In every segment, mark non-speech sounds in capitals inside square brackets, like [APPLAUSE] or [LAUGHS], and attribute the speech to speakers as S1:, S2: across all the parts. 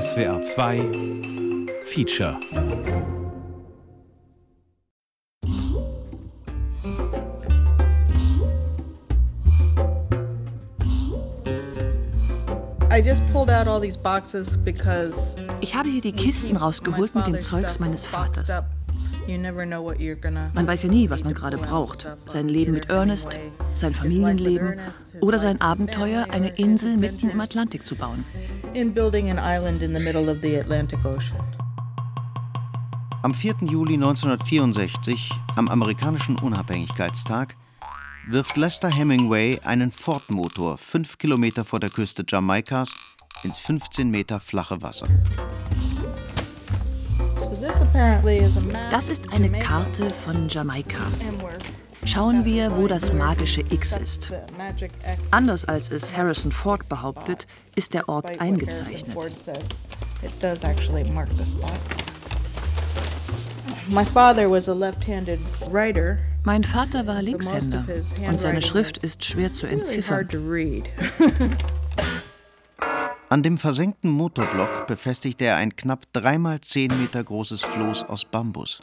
S1: SWR 2 Feature
S2: Ich habe hier die Kisten rausgeholt mit dem Zeugs meines Vaters. Man weiß ja nie, was man gerade braucht. Sein Leben mit Ernest, sein Familienleben oder sein Abenteuer, eine Insel mitten im Atlantik zu bauen.
S3: Am 4. Juli 1964, am amerikanischen Unabhängigkeitstag, wirft Lester Hemingway einen Ford-Motor fünf Kilometer vor der Küste Jamaikas ins 15 Meter flache Wasser.
S2: Das ist eine Karte von Jamaika. Schauen wir, wo das magische X ist. Anders als es Harrison Ford behauptet, ist der Ort eingezeichnet.
S4: My father was a left-handed writer
S2: mein Vater war Linkshänder und seine Schrift ist schwer zu entziffern. [LAUGHS]
S3: An dem versenkten Motorblock befestigte er ein knapp dreimal zehn Meter großes Floß aus Bambus.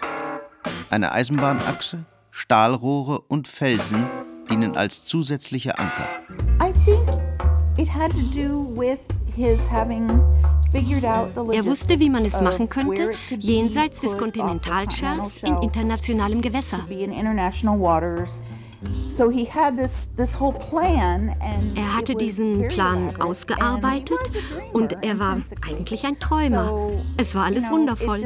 S3: Eine Eisenbahnachse, Stahlrohre und Felsen dienen als zusätzliche Anker. I think it had to do with his
S5: having er wusste, wie man es machen könnte, jenseits des Kontinentalschelfs in internationalem Gewässer. Er hatte diesen Plan ausgearbeitet und er war eigentlich ein Träumer. Es war alles wundervoll.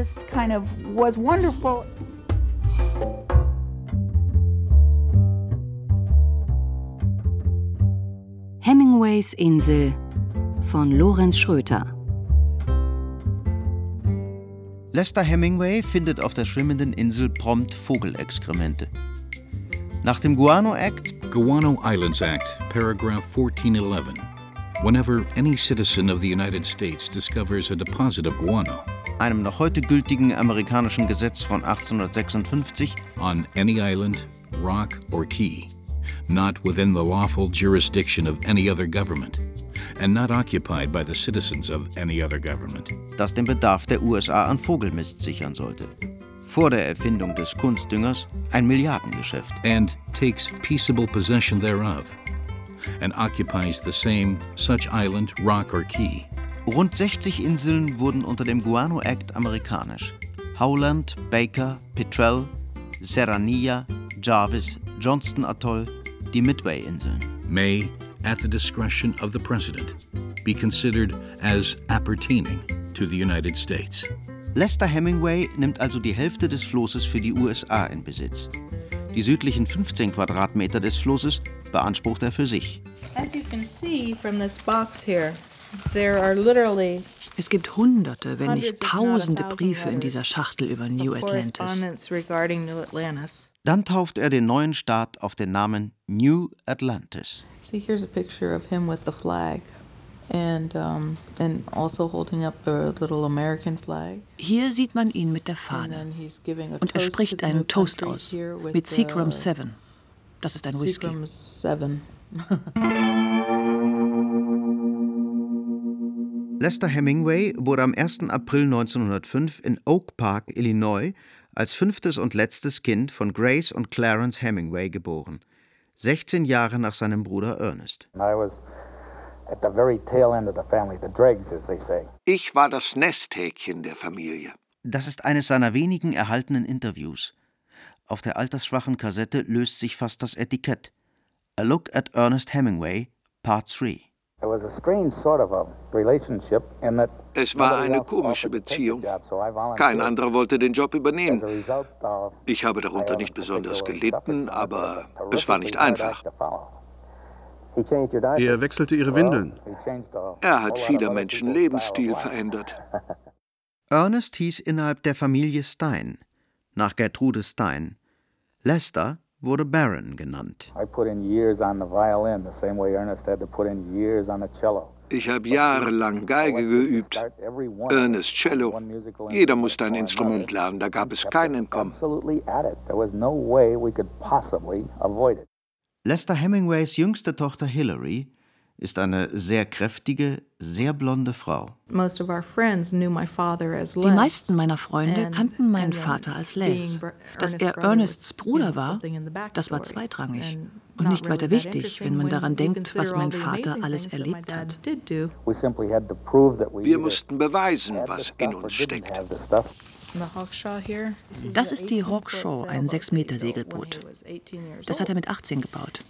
S6: Hemingways Insel von Lorenz Schröter
S3: Lester Hemingway findet auf der schwimmenden Insel prompt Vogelexkremente. Nach dem Guano Act
S7: Guano Islands Act, paragraph 1411. Whenever any citizen of the United States discovers a deposit of guano,
S3: einem noch heute gültigen amerikanischen Gesetz von 1856,
S7: on any island, rock or key, not within the lawful jurisdiction of any other government, and not occupied by the citizens of any other government.
S3: Das den Bedarf der USA an Vogelmist sichern sollte. Vor der Erfindung des Kunstdüngers ein Milliardengeschäft.
S7: And takes peaceable possession thereof and occupies the same such island, rock or key.
S3: Rund 60 Inseln wurden unter dem Guano Act amerikanisch. Howland, Baker, Petrel, Serranilla, Jarvis, Johnston Atoll, die Midway-Inseln.
S7: May at the discretion of the President, be considered as appertaining to the United States.
S3: Lester Hemingway nimmt also die Hälfte des Flosses für die USA in Besitz. Die südlichen 15 Quadratmeter des Flusses beansprucht er für sich.
S2: Es gibt hunderte, wenn nicht tausende Briefe in dieser Schachtel über New Atlantis.
S3: Dann tauft er den neuen Staat auf den Namen New Atlantis.
S4: See, here's a picture of him with the flag. And, um, and also holding up the little American flag.
S2: Hier sieht man ihn mit der Fahne. Und er spricht einen Toast aus mit Seagram 7. Das ist ein Whisky. Seagram 7. [LAUGHS]
S3: Lester Hemingway wurde am 1. April 1905 in Oak Park, Illinois, als fünftes und letztes Kind von Grace und Clarence Hemingway geboren. 16 Jahre nach seinem Bruder Ernest.
S8: Ich war das Nesthäkchen der Familie.
S3: Das ist eines seiner wenigen erhaltenen Interviews. Auf der altersschwachen Kassette löst sich fast das Etikett. A Look at Ernest Hemingway, Part 3.
S8: Es war eine komische Beziehung. Kein anderer wollte den Job übernehmen. Ich habe darunter nicht besonders gelitten, aber es war nicht einfach.
S9: Er wechselte ihre Windeln.
S8: Er hat vieler Menschen Lebensstil verändert. [LAUGHS]
S3: Ernest hieß innerhalb der Familie Stein, nach Gertrude Stein. Lester wurde Baron genannt.
S8: Ich habe jahrelang Geige geübt, Ernest Cello. Jeder musste ein Instrument lernen, da gab es kein Entkommen.
S3: Lester Hemingways jüngste Tochter Hilary ist eine sehr kräftige, sehr blonde Frau.
S2: Die meisten meiner Freunde kannten meinen Vater als Les. Dass er Ernests Bruder war, das war zweitrangig und nicht weiter wichtig, wenn man daran denkt, was mein Vater alles erlebt hat.
S8: Wir mussten beweisen, was in uns steckt.
S2: Das ist die Hawkshaw, ein 6-Meter-Segelboot. Das hat er mit 18 gebaut.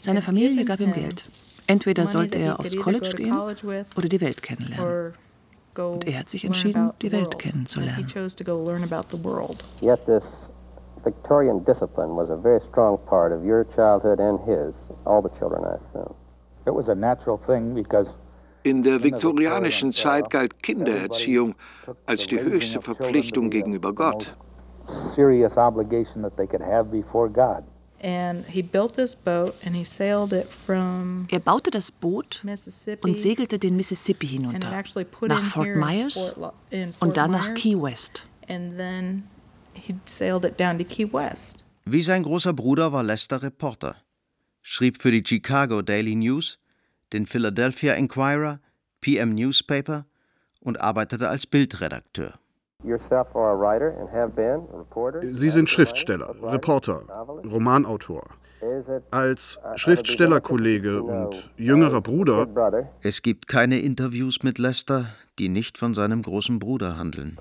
S2: Seine Familie gab ihm Geld. Entweder sollte er aufs College gehen oder die Welt kennenlernen. Und er hat sich entschieden, die Welt kennenzulernen.
S9: Yet this Victorian discipline was a very strong part of your childhood and his, all the children I've known. It was a natural thing because
S8: in der viktorianischen Zeit galt Kindererziehung als die höchste Verpflichtung gegenüber Gott.
S2: Er baute das Boot und segelte den Mississippi hinunter, nach Fort Myers und dann nach Key West.
S3: Wie sein großer Bruder war Lester Reporter, schrieb für die Chicago Daily News, den Philadelphia Inquirer, PM Newspaper und arbeitete als Bildredakteur.
S10: Sie sind Schriftsteller, Reporter, Romanautor. Als Schriftstellerkollege und jüngerer Bruder.
S3: Es gibt keine Interviews mit Lester, die nicht von seinem großen Bruder handeln.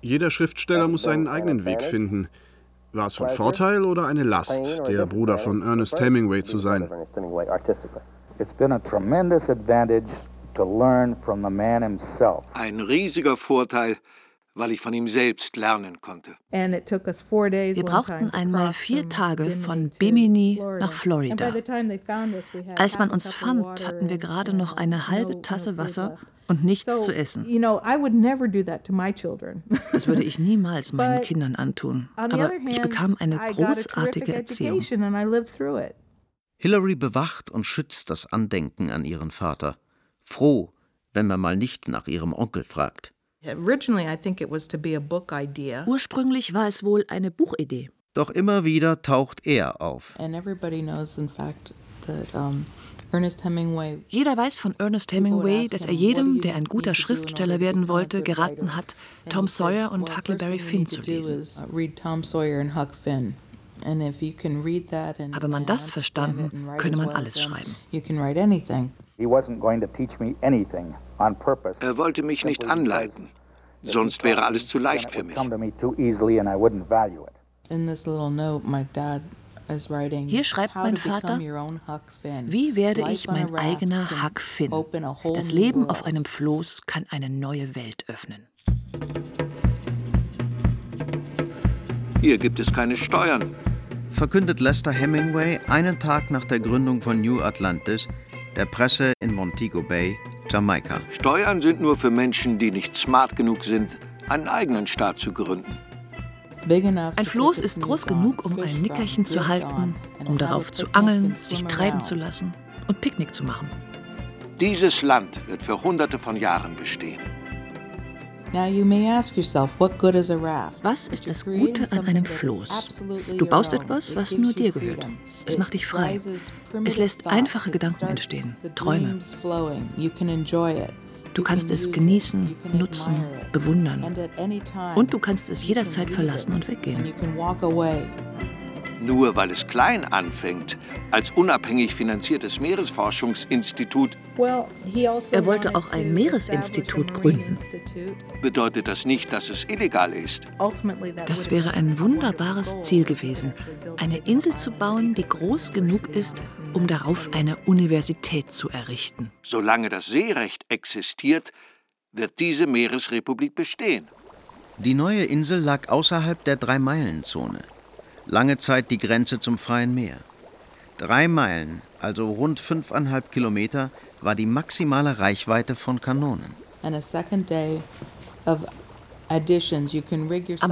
S10: Jeder Schriftsteller muss seinen eigenen Weg finden. War es von Vorteil oder eine Last, der Bruder von Ernest Hemingway zu sein?
S9: It's been a tremendous advantage
S8: ein riesiger Vorteil, weil ich von ihm selbst lernen konnte.
S2: Wir brauchten einmal vier Tage von Bimini nach Florida. Als man uns fand, hatten wir gerade noch eine halbe Tasse Wasser und nichts zu essen. [LAUGHS] Das würde ich niemals meinen Kindern antun. Aber ich bekam eine großartige Erziehung.
S3: Hillary bewacht und schützt das Andenken an ihren Vater froh, wenn man mal nicht nach ihrem Onkel fragt.
S2: Ursprünglich war es wohl eine Buchidee.
S3: Doch immer wieder taucht er auf.
S2: Jeder weiß von Ernest Hemingway, dass er jedem, der ein guter Schriftsteller werden wollte, geraten hat, Tom Sawyer und Huckleberry Finn zu lesen. Habe man das verstanden, könne man alles schreiben.
S8: Er wollte mich nicht anleiten, sonst wäre alles zu leicht für mich.
S2: Hier schreibt mein Vater, wie werde ich mein eigener Huck Finn? Das Leben auf einem Floß kann eine neue Welt öffnen.
S8: Hier gibt es keine Steuern.
S3: Verkündet Lester Hemingway einen Tag nach der Gründung von New Atlantis der Presse in Montego Bay, Jamaika.
S8: Steuern sind nur für Menschen, die nicht smart genug sind, einen eigenen Staat zu gründen.
S2: Ein Floß ist groß genug, um ein Nickerchen zu halten, um darauf zu angeln, sich treiben zu lassen und Picknick zu machen.
S8: Dieses Land wird für hunderte von Jahren bestehen.
S2: Was ist das Gute an einem Floß? Du baust etwas, was nur dir gehört. Es macht dich frei. Es lässt einfache Gedanken entstehen, Träume. Du kannst es genießen, nutzen, bewundern. Und du kannst es jederzeit verlassen und weggehen.
S8: Nur weil es klein anfängt, als unabhängig finanziertes Meeresforschungsinstitut.
S2: Also er wollte auch ein Meeresinstitut gründen.
S8: Bedeutet das nicht, dass es illegal ist?
S2: Das wäre ein wunderbares Ziel gewesen, eine Insel zu bauen, die groß genug ist, um darauf eine Universität zu errichten.
S8: Solange das Seerecht existiert, wird diese Meeresrepublik bestehen.
S3: Die neue Insel lag außerhalb der Drei-Meilen-Zone lange Zeit die Grenze zum freien Meer. Drei Meilen, also rund fünfeinhalb Kilometer, war die maximale Reichweite von Kanonen.
S2: Am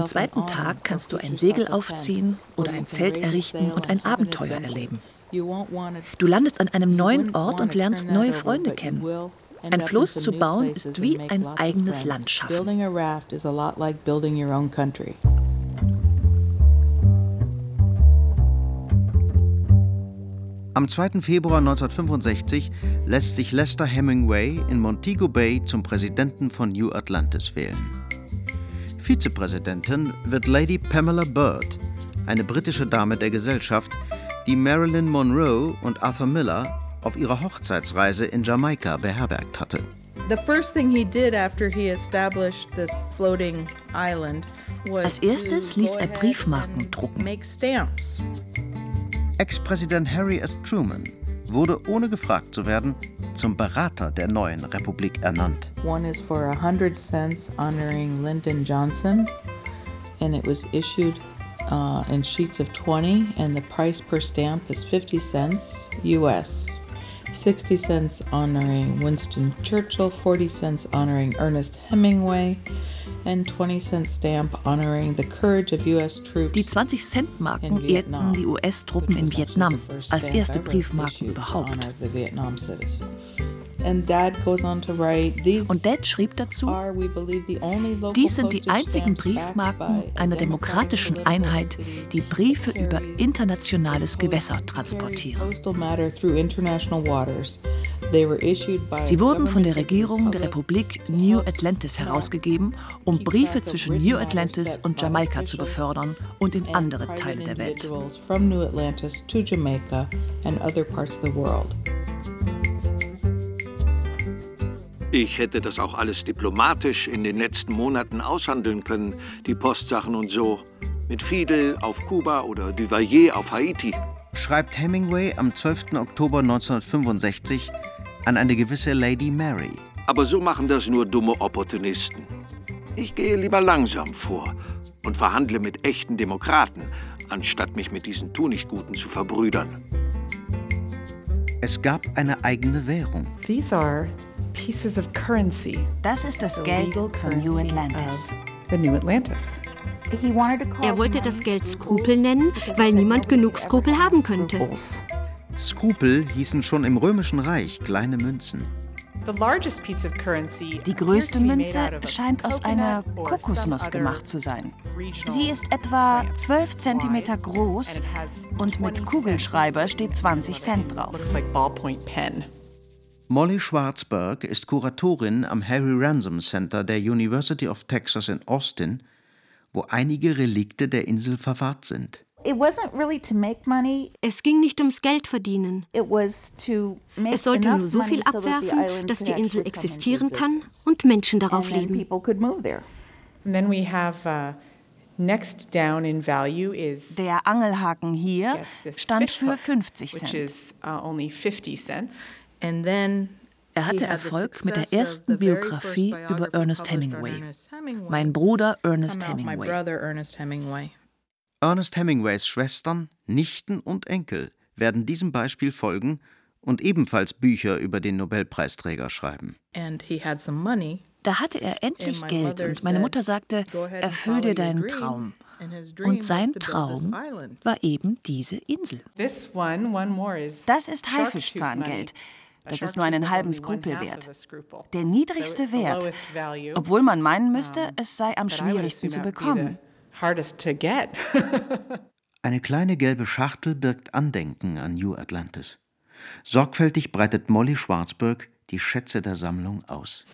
S2: zweiten Tag kannst du ein Segel aufziehen oder ein Zelt errichten und ein Abenteuer erleben. Du landest an einem neuen Ort und lernst neue Freunde kennen. Ein Floß zu bauen ist wie ein eigenes Land schaffen.
S3: Am 2. Februar 1965 lässt sich Lester Hemingway in Montego Bay zum Präsidenten von New Atlantis wählen. Vizepräsidentin wird Lady Pamela Bird, eine britische Dame der Gesellschaft, die Marilyn Monroe und Arthur Miller auf ihrer Hochzeitsreise in Jamaika beherbergt hatte.
S2: Als erstes ließ er Briefmarken drucken.
S3: Ex-Präsident Harry S. Truman wurde ohne gefragt zu werden zum Berater der neuen Republik ernannt.
S4: One is for 100 cents honoring Lyndon Johnson and it was issued uh, in sheets of 20 and the price per stamp is 50 cents US. 60 cents honoring Winston Churchill, 40 cents honoring Ernest Hemingway, and 20 cent stamp honoring the courage of US troops
S2: Die 20-Cent-Marken ehrten die US-Truppen in Vietnam als erste Briefmarken überhaupt. Und Dad schrieb dazu, dies sind die einzigen Briefmarken einer demokratischen Einheit, die Briefe über internationales Gewässer transportieren. Sie wurden von der Regierung der Republik New Atlantis herausgegeben, um Briefe zwischen New Atlantis und Jamaika zu befördern und in andere Teile der Welt.
S8: Ich hätte das auch alles diplomatisch in den letzten Monaten aushandeln können, die Postsachen und so. Mit Fidel auf Kuba oder Duvalier auf Haiti.
S3: Schreibt Hemingway am 12. Oktober 1965 an eine gewisse Lady Mary.
S8: Aber so machen das nur dumme Opportunisten. Ich gehe lieber langsam vor und verhandle mit echten Demokraten, anstatt mich mit diesen Tunichtguten zu verbrüdern.
S3: Es gab eine eigene Währung.
S11: Das ist das Geld von New Atlantis.
S5: Er wollte das Geld Skrupel nennen, weil niemand genug Skrupel haben könnte.
S3: Skrupel hießen schon im Römischen Reich kleine Münzen.
S11: Die größte Münze scheint aus einer Kokosnuss gemacht zu sein. Sie ist etwa 12 cm groß und mit Kugelschreiber steht 20 Cent drauf.
S3: Molly Schwarzberg ist Kuratorin am Harry Ransom Center der University of Texas in Austin, wo einige Relikte der Insel verwahrt sind.
S5: Es ging nicht ums Geld verdienen. Es sollte nur so viel abwerfen, dass die Insel existieren kann und Menschen darauf leben.
S11: Der Angelhaken hier stand für 50 Cent.
S2: Er hatte Erfolg mit der ersten Biografie über Ernest Hemingway. Mein Bruder Ernest Hemingway.
S3: Ernest Hemingways Schwestern, Nichten und Enkel werden diesem Beispiel folgen und ebenfalls Bücher über den Nobelpreisträger schreiben.
S2: Da hatte er endlich Geld und meine Mutter sagte, erfüll dir deinen Traum. Und sein Traum war eben diese Insel.
S11: Das ist Haifischzahngeld. Das ist nur einen halben Skrupel wert. Der niedrigste Wert, obwohl man meinen müsste, es sei am schwierigsten zu bekommen. [LAUGHS]
S3: Eine kleine gelbe Schachtel birgt Andenken an New Atlantis. Sorgfältig breitet Molly Schwarzberg die Schätze der Sammlung aus.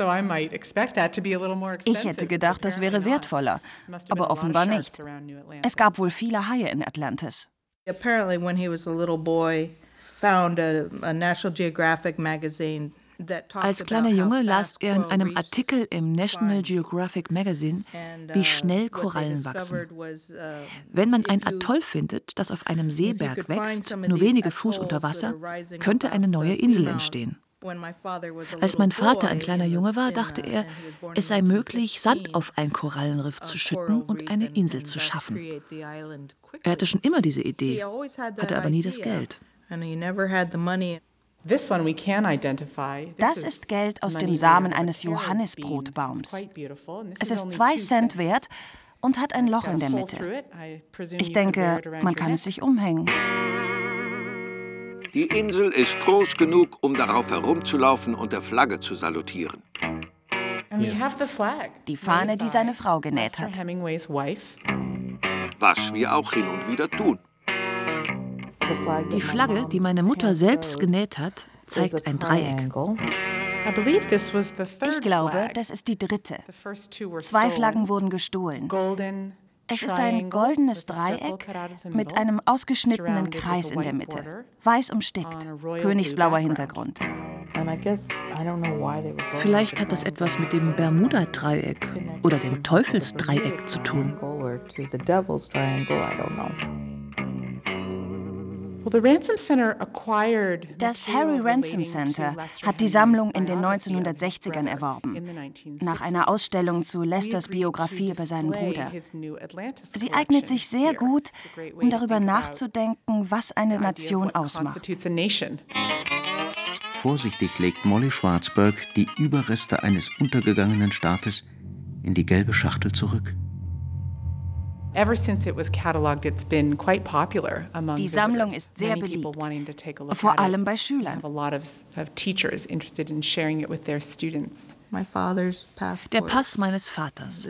S11: Ich hätte gedacht, das wäre wertvoller, aber offenbar nicht. Es gab wohl viele Haie in Atlantis.
S4: Apparently when he was a little boy, found a, a National Geographic magazine
S2: als kleiner Junge las er in einem Artikel im National Geographic Magazine, wie uh, schnell Korallen wachsen. Uh, Wenn man ein Atoll findet, das auf einem Seeberg wächst, nur wenige Fuß unter Wasser, könnte eine neue Insel entstehen. Als mein Vater ein kleiner Junge war, dachte er, es sei möglich, Sand auf ein Korallenriff zu schütten und eine Insel zu schaffen. Er hatte schon immer diese Idee, hatte aber nie das Geld.
S11: Das ist Geld aus dem Samen eines Johannisbrotbaums. Es ist zwei Cent wert und hat ein Loch in der Mitte. Ich denke, man kann es sich umhängen.
S8: Die Insel ist groß genug, um darauf herumzulaufen und der Flagge zu salutieren.
S11: Die Fahne, die seine Frau genäht hat.
S8: Was wir auch hin und wieder tun.
S2: Die Flagge, die meine Mutter selbst genäht hat, zeigt ein Dreieck.
S11: Ich glaube, das ist die dritte. Zwei Flaggen wurden gestohlen. Es ist ein goldenes Dreieck mit einem ausgeschnittenen Kreis in der Mitte, weiß umstickt, königsblauer Hintergrund.
S2: Vielleicht hat das etwas mit dem Bermuda-Dreieck oder dem Teufelsdreieck zu tun.
S11: Das Harry Ransom Center hat die Sammlung in den 1960ern erworben, nach einer Ausstellung zu Lesters Biografie über seinen Bruder. Sie eignet sich sehr gut, um darüber nachzudenken, was eine Nation ausmacht.
S3: Vorsichtig legt Molly Schwarzberg die Überreste eines untergegangenen Staates in die gelbe Schachtel zurück.
S11: Die Sammlung ist sehr beliebt, vor allem bei Schülern.
S2: Der Pass meines Vaters,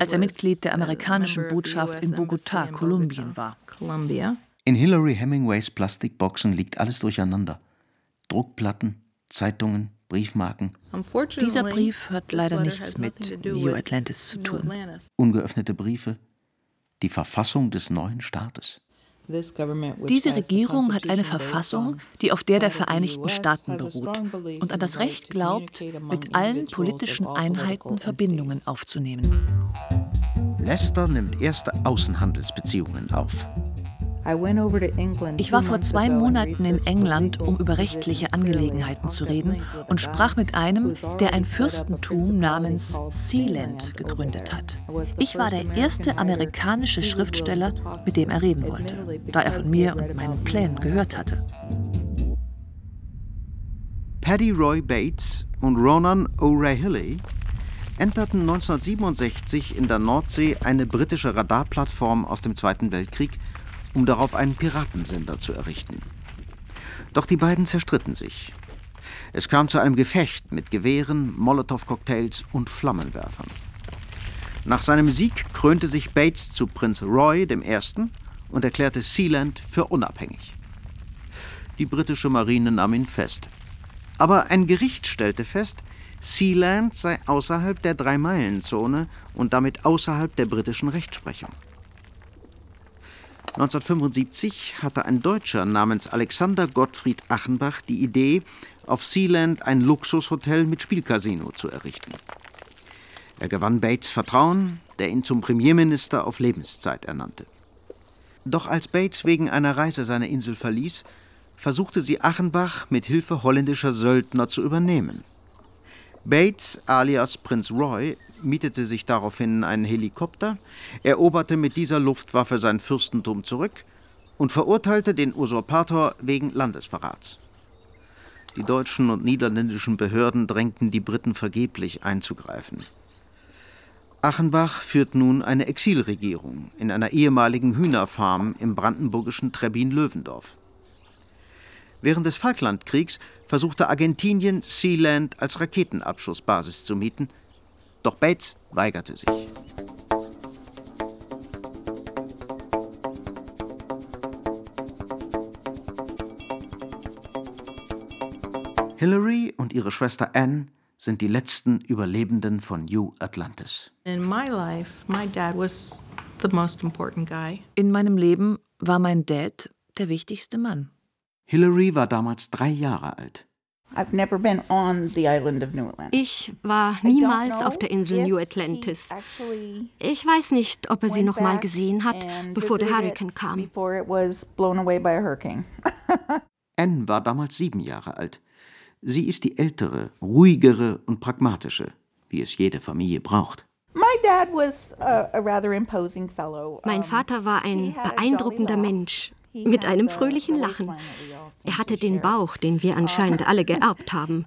S2: als er Mitglied der amerikanischen Botschaft in Bogotá, Kolumbien war.
S3: In Hilary Hemingways Plastikboxen liegt alles durcheinander. Druckplatten, Zeitungen, Briefmarken.
S2: Dieser Brief hat leider nichts mit New Atlantis zu tun.
S3: Ungeöffnete Briefe, die Verfassung des neuen Staates.
S2: Diese Regierung hat eine Verfassung, die auf der der Vereinigten Staaten beruht und an das Recht glaubt, mit allen politischen Einheiten Verbindungen aufzunehmen.
S3: Lester nimmt erste Außenhandelsbeziehungen auf.
S2: Ich war vor zwei Monaten in England, um über rechtliche Angelegenheiten zu reden und sprach mit einem, der ein Fürstentum namens Sealand gegründet hat. Ich war der erste amerikanische Schriftsteller, mit dem er reden wollte, da er von mir und meinen Plänen gehört hatte.
S3: Paddy Roy Bates und Ronan O'Reilly enterten 1967 in der Nordsee eine britische Radarplattform aus dem Zweiten Weltkrieg um darauf einen Piratensender zu errichten. Doch die beiden zerstritten sich. Es kam zu einem Gefecht mit Gewehren, Molotow-Cocktails und Flammenwerfern. Nach seinem Sieg krönte sich Bates zu Prinz Roy I. und erklärte Sealand für unabhängig. Die britische Marine nahm ihn fest. Aber ein Gericht stellte fest, Sealand sei außerhalb der Drei-Meilen-Zone und damit außerhalb der britischen Rechtsprechung. 1975 hatte ein Deutscher namens Alexander Gottfried Achenbach die Idee, auf Sealand ein Luxushotel mit Spielcasino zu errichten. Er gewann Bates Vertrauen, der ihn zum Premierminister auf Lebenszeit ernannte. Doch als Bates wegen einer Reise seine Insel verließ, versuchte sie Achenbach mit Hilfe holländischer Söldner zu übernehmen. Bates alias Prinz Roy mietete sich daraufhin einen Helikopter, eroberte mit dieser Luftwaffe sein Fürstentum zurück und verurteilte den Usurpator wegen Landesverrats. Die deutschen und niederländischen Behörden drängten die Briten vergeblich einzugreifen. Achenbach führt nun eine Exilregierung in einer ehemaligen Hühnerfarm im brandenburgischen Trebbin-Löwendorf. Während des Falklandkriegs versuchte Argentinien Sealand als Raketenabschussbasis zu mieten – doch Bates weigerte sich. Hillary und ihre Schwester Anne sind die letzten Überlebenden von New Atlantis.
S4: In
S2: meinem Leben war mein Dad der wichtigste Mann.
S3: Hillary war damals drei Jahre alt.
S5: Ich war niemals auf der Insel New Atlantis. Ich weiß nicht, ob er sie noch mal gesehen hat, bevor der Hurrikan kam. [LAUGHS]
S3: Anne war damals sieben Jahre alt. Sie ist die ältere, ruhigere und pragmatische, wie es jede Familie braucht.
S5: Mein Vater war ein beeindruckender Mensch mit einem fröhlichen Lachen. Er hatte den Bauch, den wir anscheinend alle geerbt haben.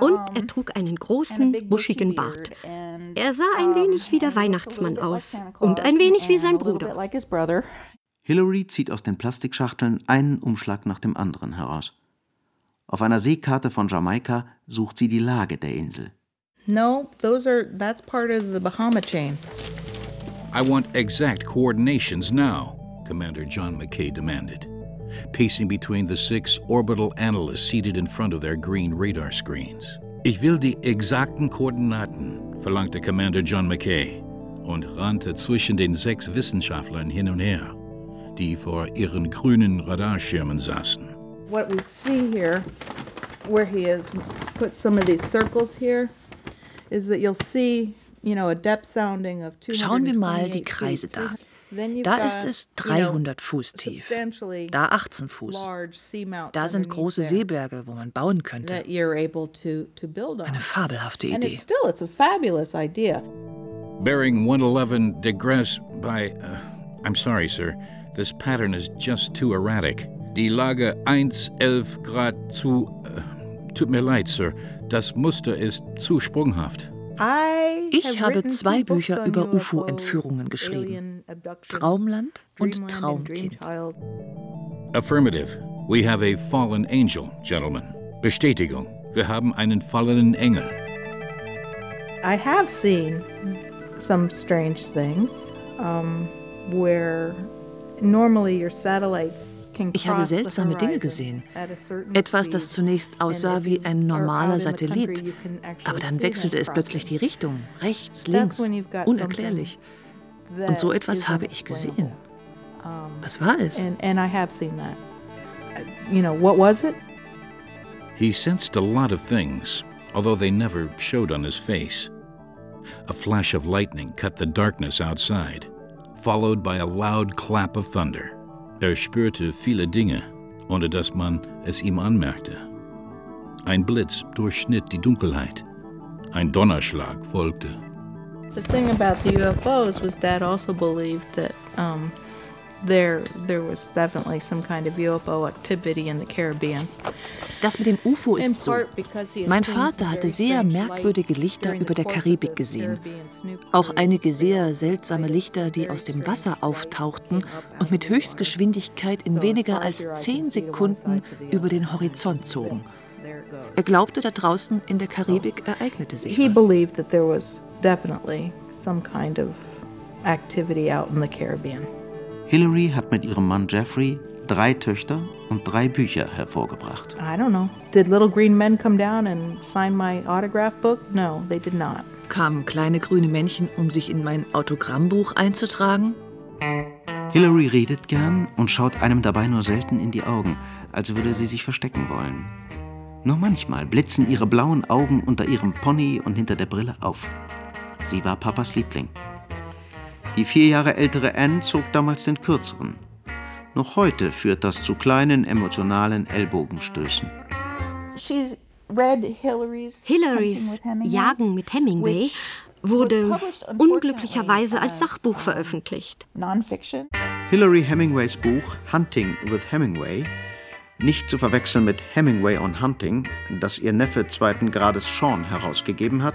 S5: Und er trug einen großen, buschigen Bart. Er sah ein wenig wie der Weihnachtsmann aus und ein wenig wie sein Bruder.
S3: Hillary zieht aus den Plastikschachteln einen Umschlag nach dem anderen heraus. Auf einer Seekarte von Jamaika sucht sie die Lage der Insel.
S4: No, those are that's part of the Bahama chain.
S7: I want exact coordinations now. Commander John McKay demanded. pacing between the six orbital analysts seated in front of their green radar screens. Ich will die exakten Koordinaten, verlangte Commander John McKay und rannte zwischen den sechs Wissenschaftlern hin und her, die vor ihren grünen Radarschirmen saßen.
S4: What we see here, where he has put some of these circles here, is that you'll see, you know, a depth sounding of
S2: Schauen wir mal die Kreise da. Da ist es 300 Fuß tief, da 18 Fuß. Da sind große Seeberge, wo man bauen könnte. Eine fabelhafte Idee.
S7: Bearing 111 digress by. Uh, I'm sorry, sir. This pattern is just too erratic. Die Lage 111 Grad zu. Uh, tut mir leid, Sir. Das Muster ist zu sprunghaft.
S2: Ich habe zwei Bücher über UFO-Entführungen geschrieben. Traumland und Traumkind.
S7: Affirmative. We have a fallen angel, gentlemen. Bestätigung. Wir haben einen fallenen Engel.
S4: I have seen some strange things um, where normally your satellites
S2: ich habe seltsame Dinge gesehen. Etwas, das zunächst aussah wie ein normaler Satellit, aber dann wechselte es plötzlich die Richtung, rechts, links, unerklärlich. Und so etwas habe ich gesehen. Was war es?
S7: He sensed a lot of things, although they never showed on his face. A flash of lightning cut the darkness outside, followed by a loud clap of thunder. Er spürte viele Dinge, ohne dass man es ihm anmerkte. Ein Blitz durchschnitt die Dunkelheit. Ein Donnerschlag folgte.
S4: The thing about the UFOs was Dad also believed that um, there there was definitely some kind of UFO activity in the Caribbean.
S2: Das mit dem UFO ist so. Mein Vater hatte sehr merkwürdige Lichter über der Karibik gesehen. Auch einige sehr seltsame Lichter, die aus dem Wasser auftauchten und mit Höchstgeschwindigkeit in weniger als zehn Sekunden über den Horizont zogen. Er glaubte, da draußen in der Karibik ereignete sich
S4: He was of activity out in the Caribbean.
S3: Hillary hat mit ihrem Mann Jeffrey drei Töchter und drei Bücher hervorgebracht.
S4: I don't know. Did little green men come down and sign my autograph book? No, they did not.
S2: Kamen kleine grüne Männchen, um sich in mein Autogrammbuch einzutragen?
S3: Hillary redet gern und schaut einem dabei nur selten in die Augen, als würde sie sich verstecken wollen. Nur manchmal blitzen ihre blauen Augen unter ihrem Pony und hinter der Brille auf. Sie war Papas Liebling. Die vier Jahre ältere Anne zog damals den kürzeren. Noch heute führt das zu kleinen emotionalen Ellbogenstößen.
S5: Hillarys Jagen mit Hemingway wurde unglücklicherweise als Sachbuch veröffentlicht.
S3: Hilary Hemingways Buch Hunting with Hemingway, nicht zu verwechseln mit Hemingway on Hunting, das ihr Neffe zweiten Grades Sean herausgegeben hat,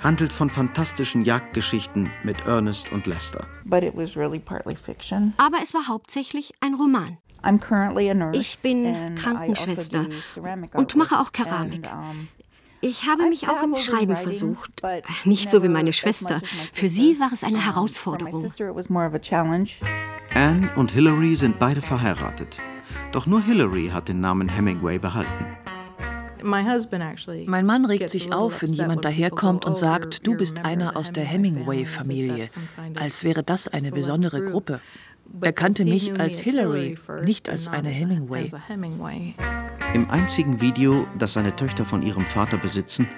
S3: handelt von fantastischen Jagdgeschichten mit Ernest und Lester.
S5: Really Aber es war hauptsächlich ein Roman. Ich bin Krankenschwester und mache auch Keramik. Ich habe mich auch im Schreiben versucht. Nicht so wie meine Schwester. Für sie war es eine Herausforderung.
S3: Anne und Hilary sind beide verheiratet. Doch nur Hilary hat den Namen Hemingway behalten.
S2: Mein Mann regt sich auf, wenn jemand daherkommt und sagt, du bist einer aus der Hemingway-Familie, als wäre das eine besondere Gruppe. Er kannte mich als Hillary, nicht als eine Hemingway.
S3: Im einzigen Video, das seine Töchter von ihrem Vater besitzen,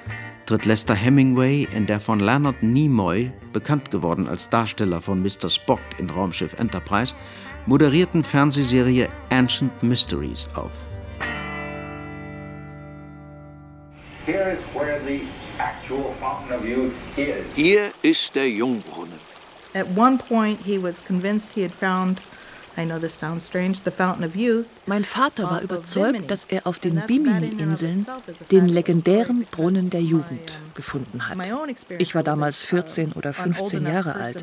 S3: tritt Lester Hemingway in der von Leonard Nimoy, bekannt geworden als Darsteller von Mr. Spock in Raumschiff Enterprise, moderierten Fernsehserie Ancient Mysteries auf.
S8: Hier ist der Jungbrunnen.
S4: At one point he was convinced he had found
S2: mein Vater war überzeugt, dass er auf den Bimini-Inseln den legendären Brunnen der Jugend gefunden hat. Ich war damals 14 oder 15 Jahre alt.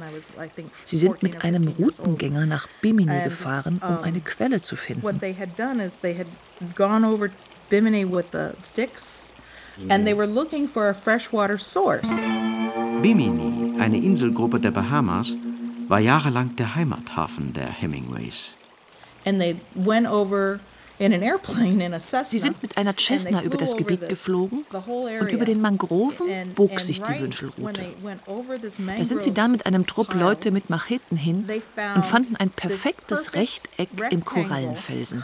S2: Sie sind mit einem Routengänger nach Bimini gefahren, um eine Quelle zu finden.
S4: And they were looking for a freshwater source.
S3: Bimini, eine Inselgruppe der Bahamas, war jahrelang der Heimathafen der Hemingways.
S2: And they went over Sie sind mit einer Cessna über das Gebiet geflogen und über den Mangroven bog sich die Wünschelrute. Da sind sie dann mit einem Trupp Leute mit Macheten hin und fanden ein perfektes Rechteck im Korallenfelsen,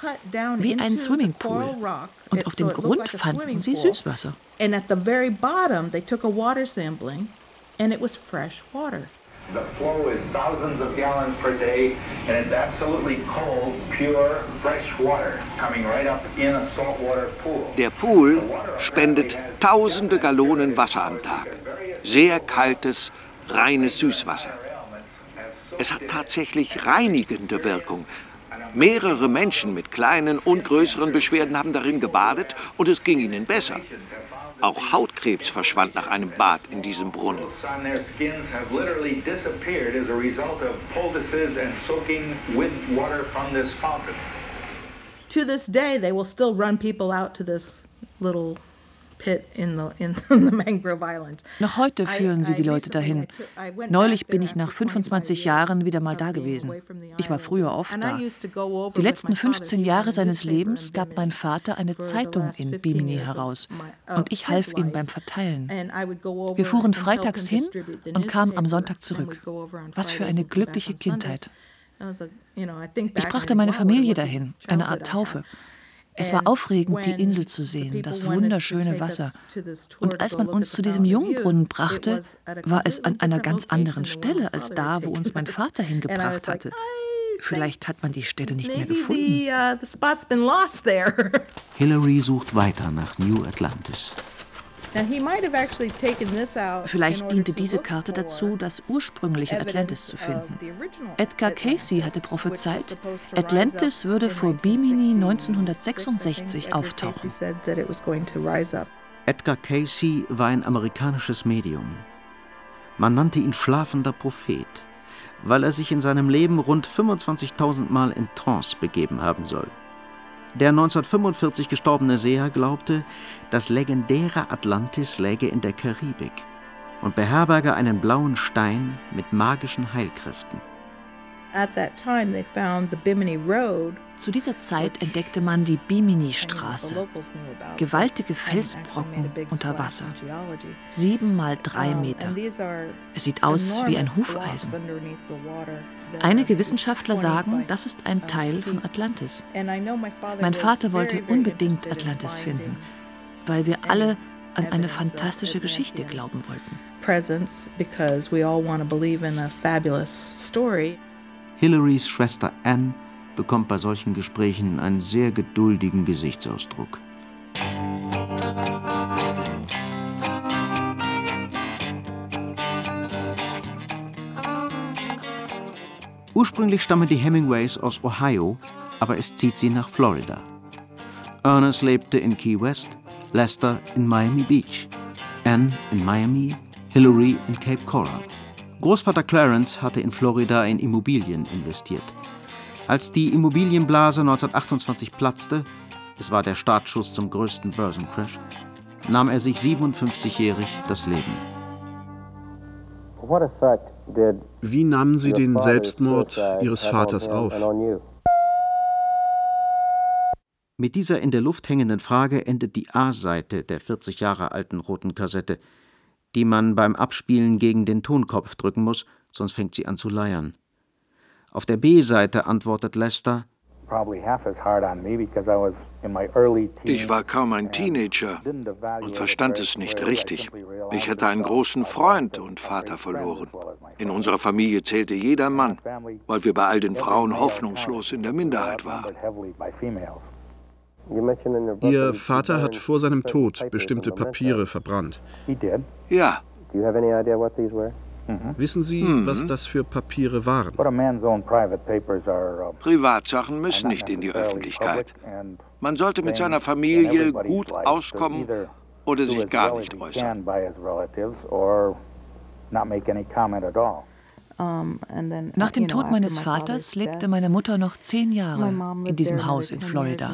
S2: wie ein Swimmingpool. Und auf dem Grund fanden sie Süßwasser. And at the very bottom they took a water sampling and it was fresh water. The flow is thousands of gallons per day, and it's absolutely cold, pure, fresh water coming right up in a saltwater pool. Der Pool spendet tausende Gallonen Wasser am Tag. Sehr kaltes, reines Süßwasser. Es hat tatsächlich reinigende Wirkung. Mehrere Menschen mit kleinen und größeren Beschwerden haben darin gebadet und es ging ihnen besser. Auch Hautkrebs verschwand nach einem Bad in diesem Brunnen. To this day, they will still run people out to this little [LAUGHS] noch heute führen sie die Leute dahin. Neulich bin ich nach 25 Jahren wieder mal da gewesen. Ich war früher oft da. Die letzten 15 Jahre seines Lebens gab mein Vater eine Zeitung in Bimini heraus und ich half ihm beim Verteilen. Wir fuhren freitags hin und kamen am Sonntag zurück. Was für eine glückliche Kindheit. Ich brachte meine Familie dahin, eine Art Taufe. Es war aufregend, die Insel zu sehen, das wunderschöne Wasser. Und als man uns zu diesem Jungbrunnen brachte, war es an einer ganz anderen Stelle als da, wo uns mein Vater hingebracht hatte. Vielleicht hat man die Stelle nicht mehr gefunden.
S3: Uh, [LAUGHS] Hillary sucht weiter nach New Atlantis.
S2: Vielleicht diente diese Karte dazu, das ursprüngliche Atlantis zu finden. Edgar Casey hatte prophezeit, Atlantis würde vor Bimini 1966 auftauchen.
S3: Edgar Casey war ein amerikanisches Medium. Man nannte ihn schlafender Prophet, weil er sich in seinem Leben rund 25.000 Mal in Trance begeben haben soll. Der 1945 gestorbene Seher glaubte, das legendäre Atlantis läge in der Karibik und beherberge einen blauen Stein mit magischen Heilkräften.
S2: Zu dieser Zeit entdeckte man die Bimini-Straße. Gewaltige Felsbrocken unter Wasser. Sieben mal drei Meter. Es sieht aus wie ein Hufeisen. Einige Wissenschaftler sagen, das ist ein Teil von Atlantis. Mein Vater wollte unbedingt Atlantis finden, weil wir alle an eine fantastische Geschichte glauben wollten.
S3: Hillarys Schwester Anne bekommt bei solchen Gesprächen einen sehr geduldigen Gesichtsausdruck. Ursprünglich stammen die Hemingways aus Ohio, aber es zieht sie nach Florida. Ernest lebte in Key West, Lester in Miami Beach, Anne in Miami, Hillary in Cape Coral. Großvater Clarence hatte in Florida in Immobilien investiert. Als die Immobilienblase 1928 platzte, es war der Startschuss zum größten Börsencrash, nahm er sich 57-jährig das Leben.
S10: Wie nahmen Sie den Selbstmord Ihres Vaters auf?
S3: Mit dieser in der Luft hängenden Frage endet die A-Seite der 40 Jahre alten roten Kassette, die man beim Abspielen gegen den Tonkopf drücken muss, sonst fängt sie an zu leiern. Auf der B-Seite antwortet Lester,
S8: ich war kaum ein Teenager und verstand es nicht richtig. Ich hatte einen großen Freund und Vater verloren. In unserer Familie zählte jeder Mann, weil wir bei all den Frauen hoffnungslos in der Minderheit waren.
S10: Ihr Vater hat vor seinem Tod bestimmte Papiere verbrannt.
S8: Ja.
S10: Mhm. Wissen Sie, mhm. was das für Papiere waren?
S8: Uh, Privatsachen müssen nicht in die Öffentlichkeit. Man sollte mit seiner Familie gut auskommen oder sich gar nicht äußern.
S2: Nach dem Tod meines Vaters lebte meine Mutter noch zehn Jahre in diesem Haus in Florida.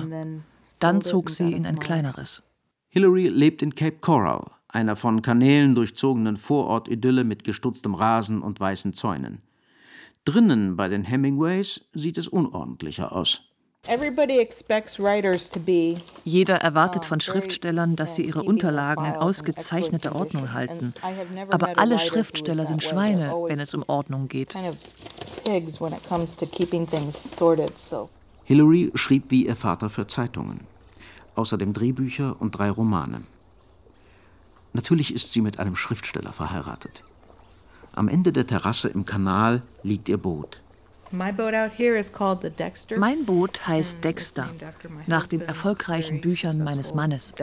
S2: Dann zog sie in ein kleineres.
S3: Hillary lebt in Cape Coral, einer von Kanälen durchzogenen Vorort-Idylle mit gestutztem Rasen und weißen Zäunen. Drinnen bei den Hemingways sieht es unordentlicher aus.
S2: Jeder erwartet von Schriftstellern, dass sie ihre Unterlagen in ausgezeichneter Ordnung halten. Aber alle Schriftsteller sind Schweine, wenn es um Ordnung geht.
S3: Hillary schrieb wie ihr Vater für Zeitungen, außerdem Drehbücher und drei Romane. Natürlich ist sie mit einem Schriftsteller verheiratet. Am Ende der Terrasse im Kanal liegt ihr Boot.
S2: Mein Boot heißt Dexter, nach den erfolgreichen Büchern meines Mannes.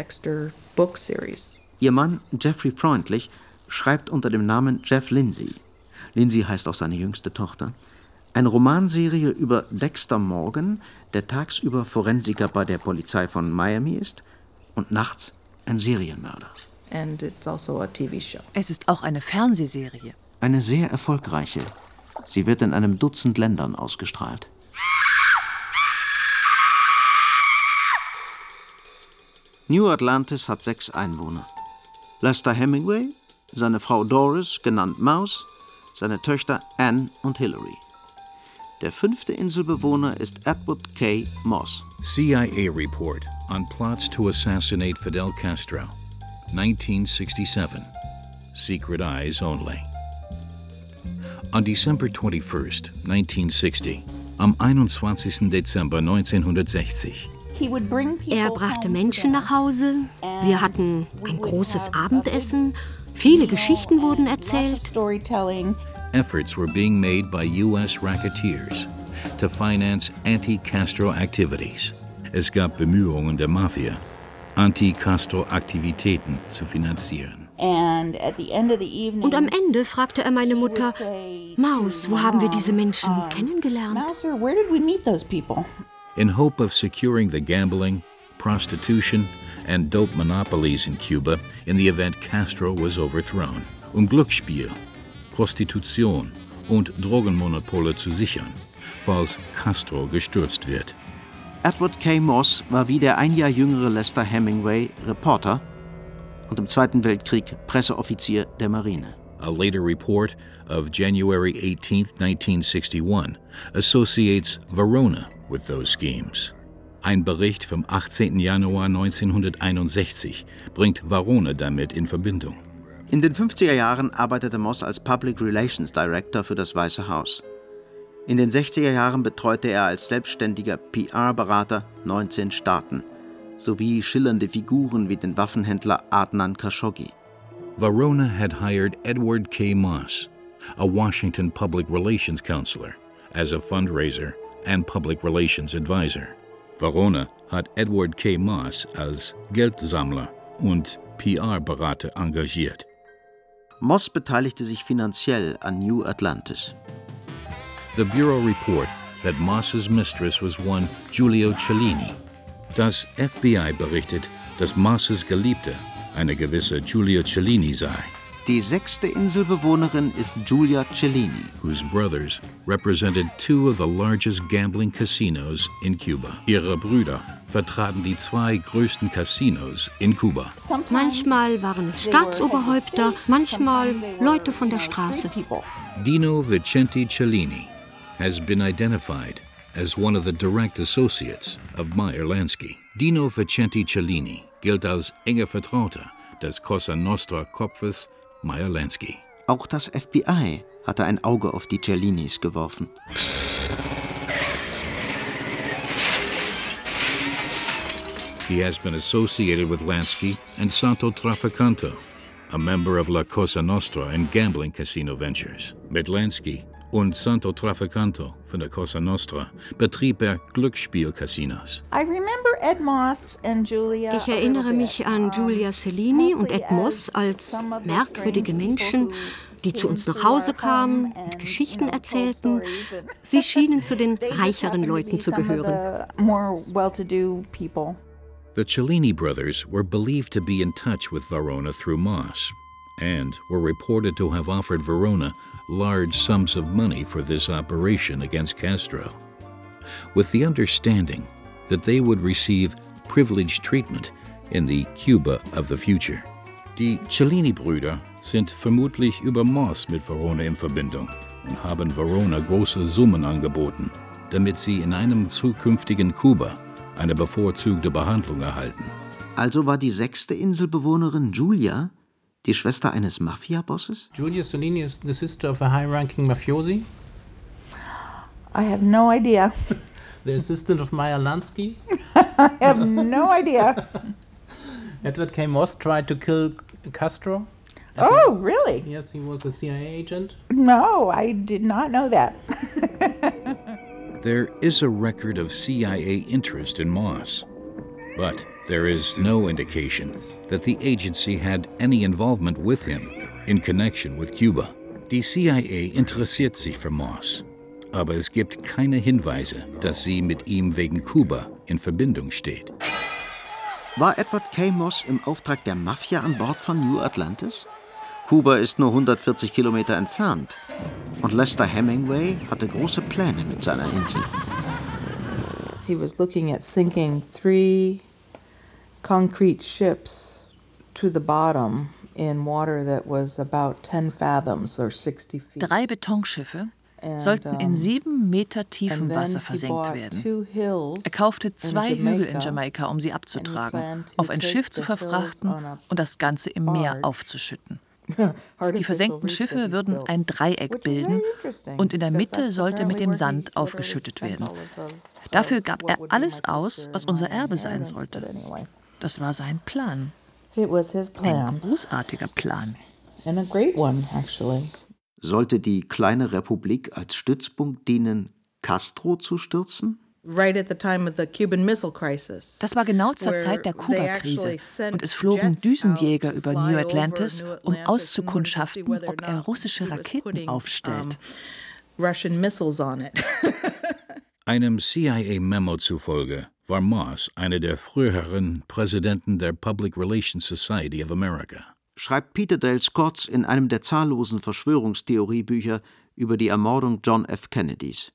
S3: Ihr Mann, Jeffrey Freundlich, schreibt unter dem Namen Jeff Lindsay. Lindsay heißt auch seine jüngste Tochter. Eine Romanserie über Dexter Morgan, der tagsüber Forensiker bei der Polizei von Miami ist und nachts ein Serienmörder.
S2: Also es ist auch eine Fernsehserie.
S3: Eine sehr erfolgreiche. Sie wird in einem Dutzend Ländern ausgestrahlt. New Atlantis hat sechs Einwohner. Lester Hemingway, seine Frau Doris, genannt Maus, seine Töchter Anne und Hillary. Der fünfte Inselbewohner ist Edward K. Moss.
S7: CIA report on plots to assassinate Fidel Castro. 1967. Secret eyes only. On December 21, 1960, am 21. Dezember 1960,
S5: er brachte Menschen nach Hause, wir hatten ein großes Abendessen, viele Geschichten wurden erzählt.
S7: Efforts were being made by US racketeers to finance anti-Castro activities. Es gab Bemühungen der Mafia, Anti-Castro-Aktivitäten zu finanzieren.
S5: Und am Ende fragte er meine Mutter, Maus, wo haben wir diese Menschen kennengelernt?
S7: In hope of securing the gambling, prostitution, and dope monopolies in Cuba in the event Castro was overthrown, um Glücksspiel, Prostitution und Drogenmonopole zu sichern, falls Castro gestürzt wird.
S3: Edward K. Moss war wie der ein Jahr jüngere Lester Hemingway Reporter und im Zweiten Weltkrieg Presseoffizier der Marine.
S7: A later report of January 18, 1961, associates Verona with those schemes. Ein Bericht vom 18. Januar 1961 bringt Verona damit in Verbindung.
S3: In den 50er Jahren arbeitete Moss als Public Relations Director für das Weiße Haus. In den 60er Jahren betreute er als selbstständiger PR-Berater 19 Staaten – sowie schillernde Figuren wie den Waffenhändler Adnan Khashoggi.
S7: Verona had hired Edward K. Moss, a Washington public relations counselor, as a fundraiser and public relations advisor. Verona hat Edward K. Moss als Geldsammler und PR-Berater engagiert.
S3: Moss beteiligte sich finanziell an New Atlantis.
S7: The Bureau report that Moss's mistress was one Giulio Cellini, Das FBI berichtet, dass Marses Geliebte eine gewisse Giulia Cellini sei.
S3: Die sechste Inselbewohnerin ist Giulia Cellini,
S7: whose brothers represented two of the largest gambling casinos in Cuba. Ihre Brüder vertraten die zwei größten Casinos in Kuba.
S5: Manchmal waren es Staatsoberhäupter, manchmal Leute von der Straße.
S7: Dino Vicenti Cellini has been identified as one of the direct associates of Meyer Lansky. Dino Vicenti Cellini gilt als enger Vertrauter des Cosa Nostra Kopfes Meyer Lansky.
S3: Auch das FBI hatte ein Auge auf die Cellinis geworfen.
S7: He has been associated with Lansky and Santo Traficante, a member of La Cosa Nostra and gambling casino ventures. Mit Lansky und Santo Traficanto von der Cosa Nostra betrieb er Glücksspielcasinos.
S5: Ich erinnere mich an Giulia Cellini und Ed Moss als merkwürdige Menschen, die zu uns nach Hause kamen und Geschichten erzählten. Sie [LAUGHS] schienen zu den reicheren Leuten zu gehören.
S7: The Cellini brothers were believed to be in touch with Verona through Moss and were reported to have offered Verona large sums of money for this operation against Castro, with the understanding that they would receive privileged treatment in the Cuba of the future. Die Cellini-Brüder sind vermutlich über Moss mit Verona in Verbindung und haben Verona große Summen angeboten. damit sie in einem zukünftigen Kuba eine bevorzugte Behandlung erhalten.
S3: Also war die sechste Inselbewohnerin Julia die Schwester eines Mafia-Bosses?
S12: Julia Solini is the sister of a high-ranking mafiosi.
S4: I have no idea. [LAUGHS]
S12: the assistant of Meyer Lansky. [LAUGHS]
S4: I have no idea. [LAUGHS]
S12: Edward K. Moss tried to kill Castro.
S4: Oh, really?
S12: Yes, he was a CIA agent.
S4: No, I did not know that.
S7: there is a record of CIA interest in Moss, but there is no indication that the agency had any involvement with him in connection with Cuba. Die CIA interessiert sich für Moss, aber es gibt keine Hinweise, dass sie mit ihm wegen Kuba in Verbindung steht.
S3: War Edward K. Moss im Auftrag der Mafia an Bord von New Atlantis? Kuba ist nur 140 Kilometer entfernt und Lester Hemingway hatte große Pläne mit seiner Insel.
S4: He was looking at sinking three concrete ships to the bottom in water that was about 10 fathoms or 60 feet.
S2: Drei Betonschiffe sollten in sieben Meter tiefem Wasser versenkt werden. Er kaufte zwei Hügel in Jamaika, um sie abzutragen, auf ein Schiff zu verfrachten und das Ganze im Meer aufzuschütten. [LAUGHS] Die versenkten Schiffe würden ein Dreieck bilden und in der Mitte sollte mit dem Sand aufgeschüttet werden. Dafür gab er alles aus, was unser Erbe sein sollte. Das war sein Plan. Ein großartiger Plan.
S3: Sollte die kleine Republik als Stützpunkt dienen, Castro zu stürzen?
S2: Das war genau zur Zeit der Kuba-Krise und es flogen Düsenjäger über New Atlantis, um auszukundschaften, ob er russische Raketen aufstellt. [LAUGHS]
S7: Einem CIA-Memo zufolge war Moss einer der früheren Präsidenten der Public Relations Society of America.
S3: Schreibt Peter Dale Scotts in einem der zahllosen Verschwörungstheoriebücher über die Ermordung John F. Kennedys.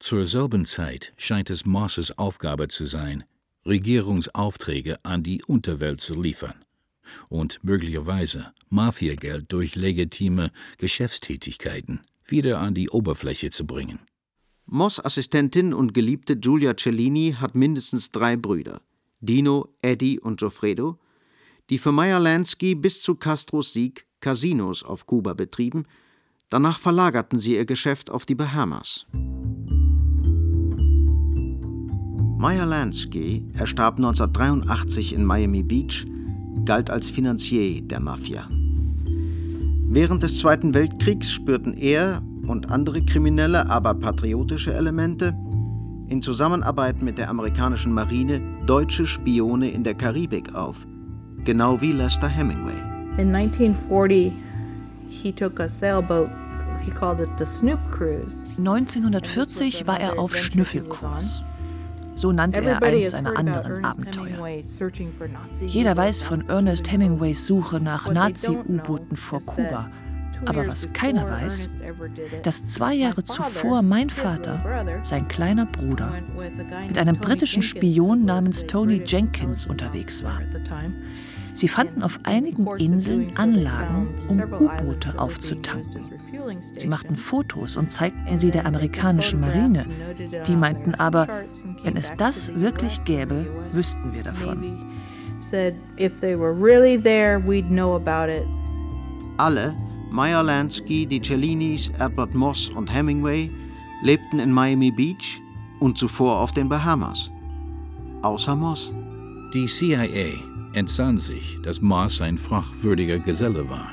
S7: Zur selben Zeit scheint es Mosses Aufgabe zu sein, Regierungsaufträge an die Unterwelt zu liefern und möglicherweise Mafiageld durch legitime Geschäftstätigkeiten wieder an die Oberfläche zu bringen.
S3: Moss Assistentin und Geliebte Giulia Cellini hat mindestens drei Brüder: Dino, Eddie und Goffredo, die für Meyer Lansky bis zu Castros Sieg Casinos auf Kuba betrieben. Danach verlagerten sie ihr Geschäft auf die Bahamas. Meyer Lansky, er starb 1983 in Miami Beach, galt als Finanzier der Mafia. Während des Zweiten Weltkriegs spürten er und andere kriminelle, aber patriotische Elemente in Zusammenarbeit mit der amerikanischen Marine deutsche Spione in der Karibik auf, genau wie Lester Hemingway.
S4: In 1940 he took a sailboat 1940
S2: war er auf Schnüffelkurs. So nannte er eines seiner anderen Abenteuer. Jeder weiß von Ernest Hemingways Suche nach Nazi-U-Booten vor Kuba. Aber was keiner weiß, dass zwei Jahre zuvor mein Vater, sein kleiner Bruder, mit einem britischen Spion namens Tony Jenkins unterwegs war. Sie fanden auf einigen Inseln Anlagen, um U-Boote aufzutanken. Sie machten Fotos und zeigten sie der amerikanischen Marine. Die meinten aber, wenn es das wirklich gäbe, wüssten wir davon.
S3: Alle, Meyer Lansky, die Cellinis, Edward Moss und Hemingway, lebten in Miami Beach und zuvor auf den Bahamas. Außer Moss.
S7: Die CIA entsann sich, dass Moss ein fragwürdiger Geselle war.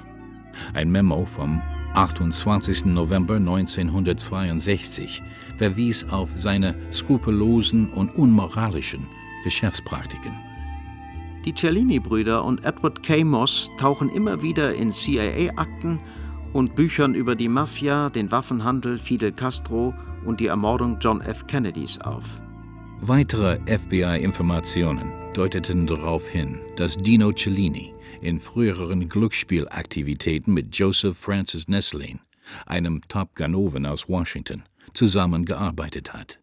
S7: Ein Memo vom 28. November 1962 verwies auf seine skrupellosen und unmoralischen Geschäftspraktiken.
S3: Die Cellini-Brüder und Edward K. Moss tauchen immer wieder in CIA-Akten und Büchern über die Mafia, den Waffenhandel, Fidel Castro und die Ermordung John F. Kennedys auf.
S7: Weitere FBI-Informationen deuteten darauf hin, dass Dino Cellini in früheren Glücksspielaktivitäten mit Joseph Francis Nestlin, einem Top-Ganoven aus Washington, zusammengearbeitet hat,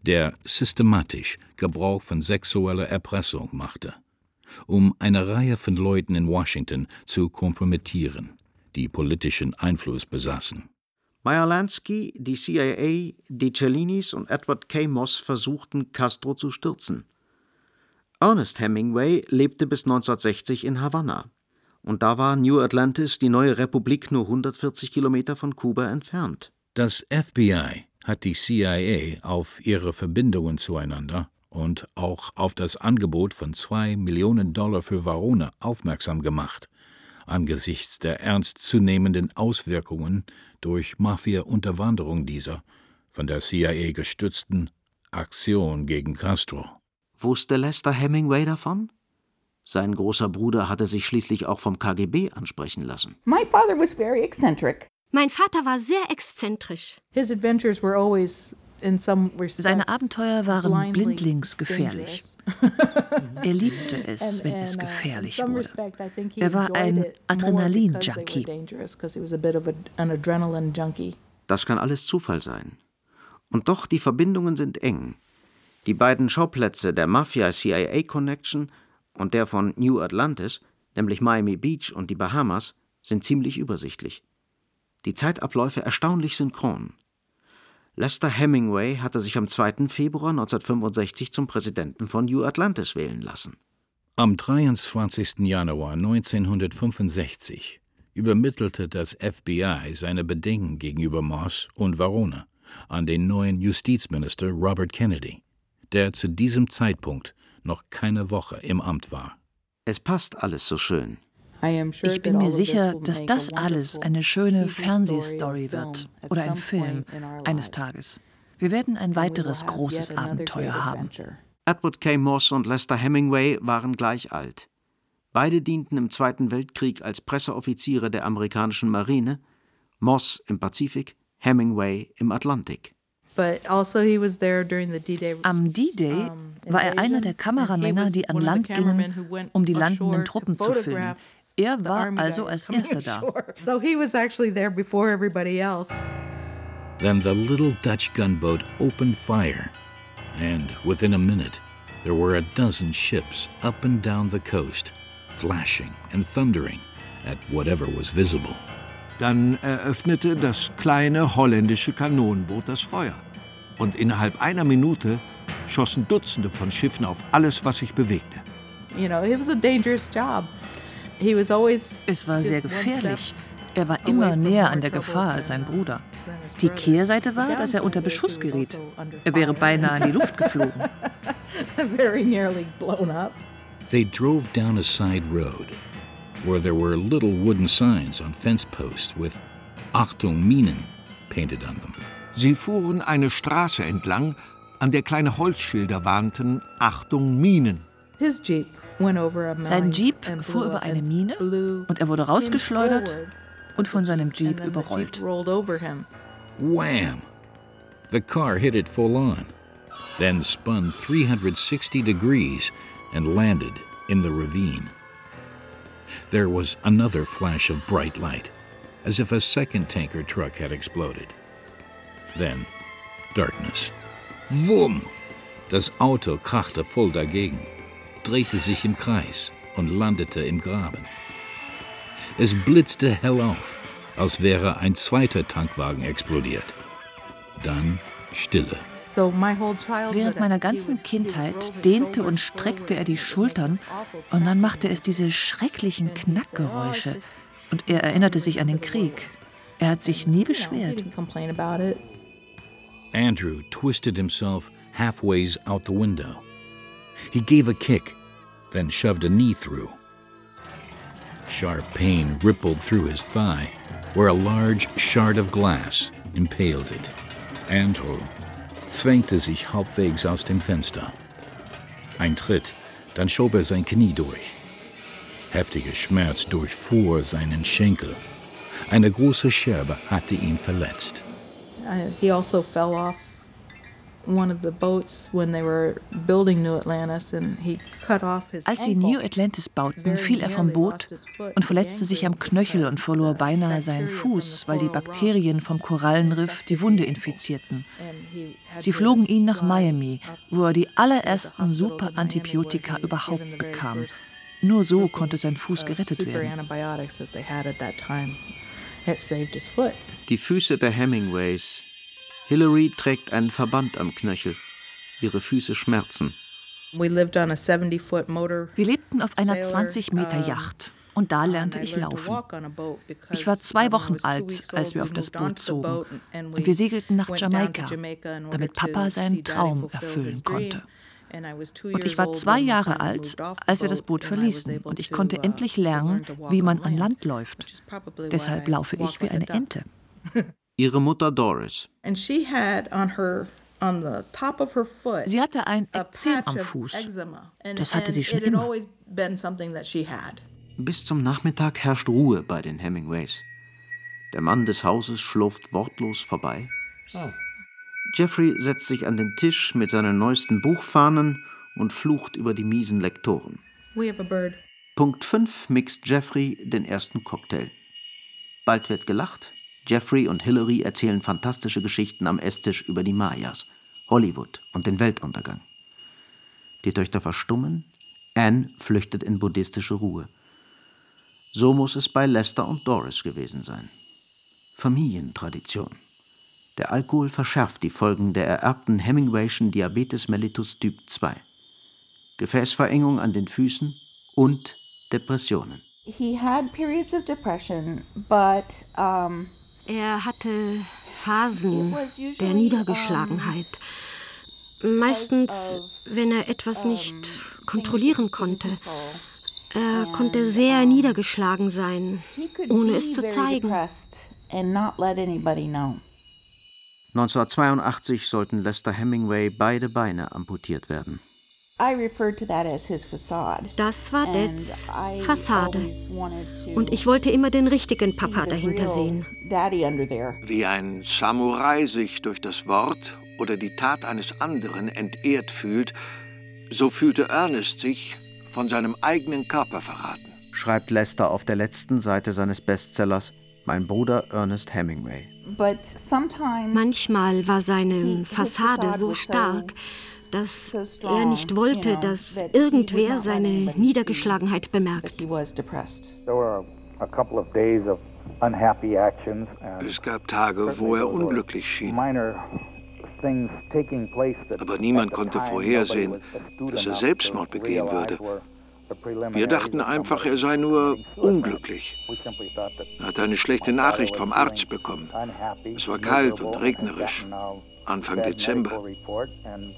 S7: der systematisch Gebrauch von sexueller Erpressung machte, um eine Reihe von Leuten in Washington zu kompromittieren, die politischen Einfluss besaßen.
S3: Meyer Lansky, die CIA, die Cellinis und Edward K. Moss versuchten, Castro zu stürzen. Ernest Hemingway lebte bis 1960 in Havanna. Und da war New Atlantis, die neue Republik, nur 140 Kilometer von Kuba entfernt.
S7: Das FBI hat die CIA auf ihre Verbindungen zueinander und auch auf das Angebot von zwei Millionen Dollar für Varone aufmerksam gemacht, angesichts der ernstzunehmenden Auswirkungen durch Mafia-Unterwanderung dieser, von der CIA gestützten Aktion gegen Castro.
S3: Wusste Lester Hemingway davon? Sein großer Bruder hatte sich schließlich auch vom KGB ansprechen lassen.
S5: My father was very eccentric. Mein Vater war sehr exzentrisch. His adventures were always
S2: seine Abenteuer waren blindlings gefährlich. [LAUGHS] er liebte es, wenn es uh, gefährlich wurde. Er war ein Adrenalin-Junkie.
S3: Das kann alles Zufall sein. Und doch, die Verbindungen sind eng. Die beiden Schauplätze der Mafia-CIA-Connection und der von New Atlantis, nämlich Miami Beach und die Bahamas, sind ziemlich übersichtlich. Die Zeitabläufe erstaunlich synchron. Lester Hemingway hatte sich am 2. Februar 1965 zum Präsidenten von New Atlantis wählen lassen.
S7: Am 23. Januar 1965 übermittelte das FBI seine Bedenken gegenüber Moss und Varone an den neuen Justizminister Robert Kennedy, der zu diesem Zeitpunkt noch keine Woche im Amt war.
S3: Es passt alles so schön.
S2: Ich bin mir sicher, dass das alles eine schöne Fernsehstory wird oder ein Film eines Tages. Wir werden ein weiteres großes Abenteuer haben.
S3: Edward K. Moss und Lester Hemingway waren gleich alt. Beide dienten im Zweiten Weltkrieg als Presseoffiziere der amerikanischen Marine, Moss im Pazifik, Hemingway im Atlantik.
S2: Also Am D-Day war er einer der Kameramänner, die an Land gingen, um die landenden Truppen zu filmen. Er war also als [LAUGHS] erster da. So he was actually there before everybody else.
S7: Then the little Dutch gunboat opened fire, and within a minute there were a dozen ships up and down the coast, flashing and thundering at whatever was visible.
S8: Dann eröffnete das kleine holländische Kanonenboot das Feuer. Und innerhalb einer Minute schossen Dutzende von Schiffen auf alles, was sich bewegte.
S2: You know, it was a dangerous job. Es war sehr gefährlich. Er war immer näher an der Gefahr als sein Bruder. Die Kehrseite war, dass er unter Beschuss geriet. Er wäre beinahe in die Luft [LAUGHS] geflogen.
S7: They drove down a side road where there were little wooden signs on fence posts with Achtung Minen painted on them.
S8: Sie fuhren eine Straße entlang, an der kleine Holzschilder warnten Achtung Minen.
S2: His Jeep sein Jeep fuhr über eine Mine und er wurde rausgeschleudert und von seinem Jeep überrollt.
S7: Wham! The car hit it full on, then spun 360 degrees and landed in the ravine. There was another flash of bright light, as if a second tanker truck had exploded. Then darkness. Wumm! Das Auto krachte voll dagegen drehte sich im Kreis und landete im Graben. Es blitzte hell auf, als wäre ein zweiter Tankwagen explodiert. Dann Stille.
S2: Während meiner ganzen Kindheit dehnte und streckte er die Schultern und dann machte es diese schrecklichen Knackgeräusche. Und er erinnerte sich an den Krieg. Er hat sich nie beschwert.
S7: Andrew twisted himself halfways out the window. He gave a kick, then shoved a knee through. Sharp pain rippled through his thigh, where a large shard of glass impaled it. Andrew zwängte sich halbwegs aus dem Fenster. Ein Tritt, dann schob er sein Knie durch. Heftiger Schmerz durchfuhr seinen Schenkel. Eine große Scherbe hatte ihn verletzt.
S4: Uh, he also fell off
S2: als sie New Atlantis bauten, fiel er vom Boot und verletzte sich am Knöchel und verlor beinahe seinen Fuß, weil die Bakterien vom Korallenriff die Wunde infizierten. Sie flogen ihn nach Miami, wo er die allerersten Superantibiotika überhaupt bekam. Nur so konnte sein Fuß gerettet werden.
S3: Die Füße der Hemingways. Hillary trägt einen Verband am Knöchel. Ihre Füße schmerzen.
S2: Wir lebten auf einer 20 Meter Yacht und da lernte ich laufen. Ich war zwei Wochen alt, als wir auf das Boot zogen und wir segelten nach Jamaika, damit Papa seinen Traum erfüllen konnte. Und ich war zwei Jahre alt, als wir das Boot verließen und ich konnte endlich lernen, wie man an Land läuft. Deshalb laufe ich wie eine Ente. [LAUGHS]
S3: Ihre Mutter Doris.
S2: Sie hatte ein Ekzem am Fuß. Das hatte sie schon immer.
S3: Bis zum Nachmittag herrscht Ruhe bei den Hemingways. Der Mann des Hauses schlurft wortlos vorbei. Oh. Jeffrey setzt sich an den Tisch mit seinen neuesten Buchfahnen und flucht über die miesen Lektoren. Punkt 5 mixt Jeffrey den ersten Cocktail. Bald wird gelacht. Jeffrey und Hillary erzählen fantastische Geschichten am Esstisch über die Mayas, Hollywood und den Weltuntergang. Die Töchter verstummen. Anne flüchtet in buddhistische Ruhe. So muss es bei Lester und Doris gewesen sein. Familientradition. Der Alkohol verschärft die Folgen der ererbten Hemingwayschen Diabetes mellitus Typ 2. Gefäßverengung an den Füßen und Depressionen.
S5: He had periods of depression, but um, er hatte Phasen der Niedergeschlagenheit. Meistens, wenn er etwas nicht kontrollieren konnte. Er konnte sehr niedergeschlagen sein, ohne es zu zeigen.
S3: 1982 sollten Lester Hemingway beide Beine amputiert werden.
S5: Das war Dads Fassade. Und ich wollte immer den richtigen Papa dahinter sehen.
S8: Wie ein Samurai sich durch das Wort oder die Tat eines anderen entehrt fühlt, so fühlte Ernest sich von seinem eigenen Körper verraten.
S3: Schreibt Lester auf der letzten Seite seines Bestsellers Mein Bruder Ernest Hemingway.
S5: Manchmal war seine Fassade so stark, dass er nicht wollte, dass irgendwer seine Niedergeschlagenheit bemerkt.
S8: Es gab Tage, wo er unglücklich schien. Aber niemand konnte vorhersehen, dass er Selbstmord begehen würde. Wir dachten einfach, er sei nur unglücklich. Er hatte eine schlechte Nachricht vom Arzt bekommen. Es war kalt und regnerisch. Anfang Dezember.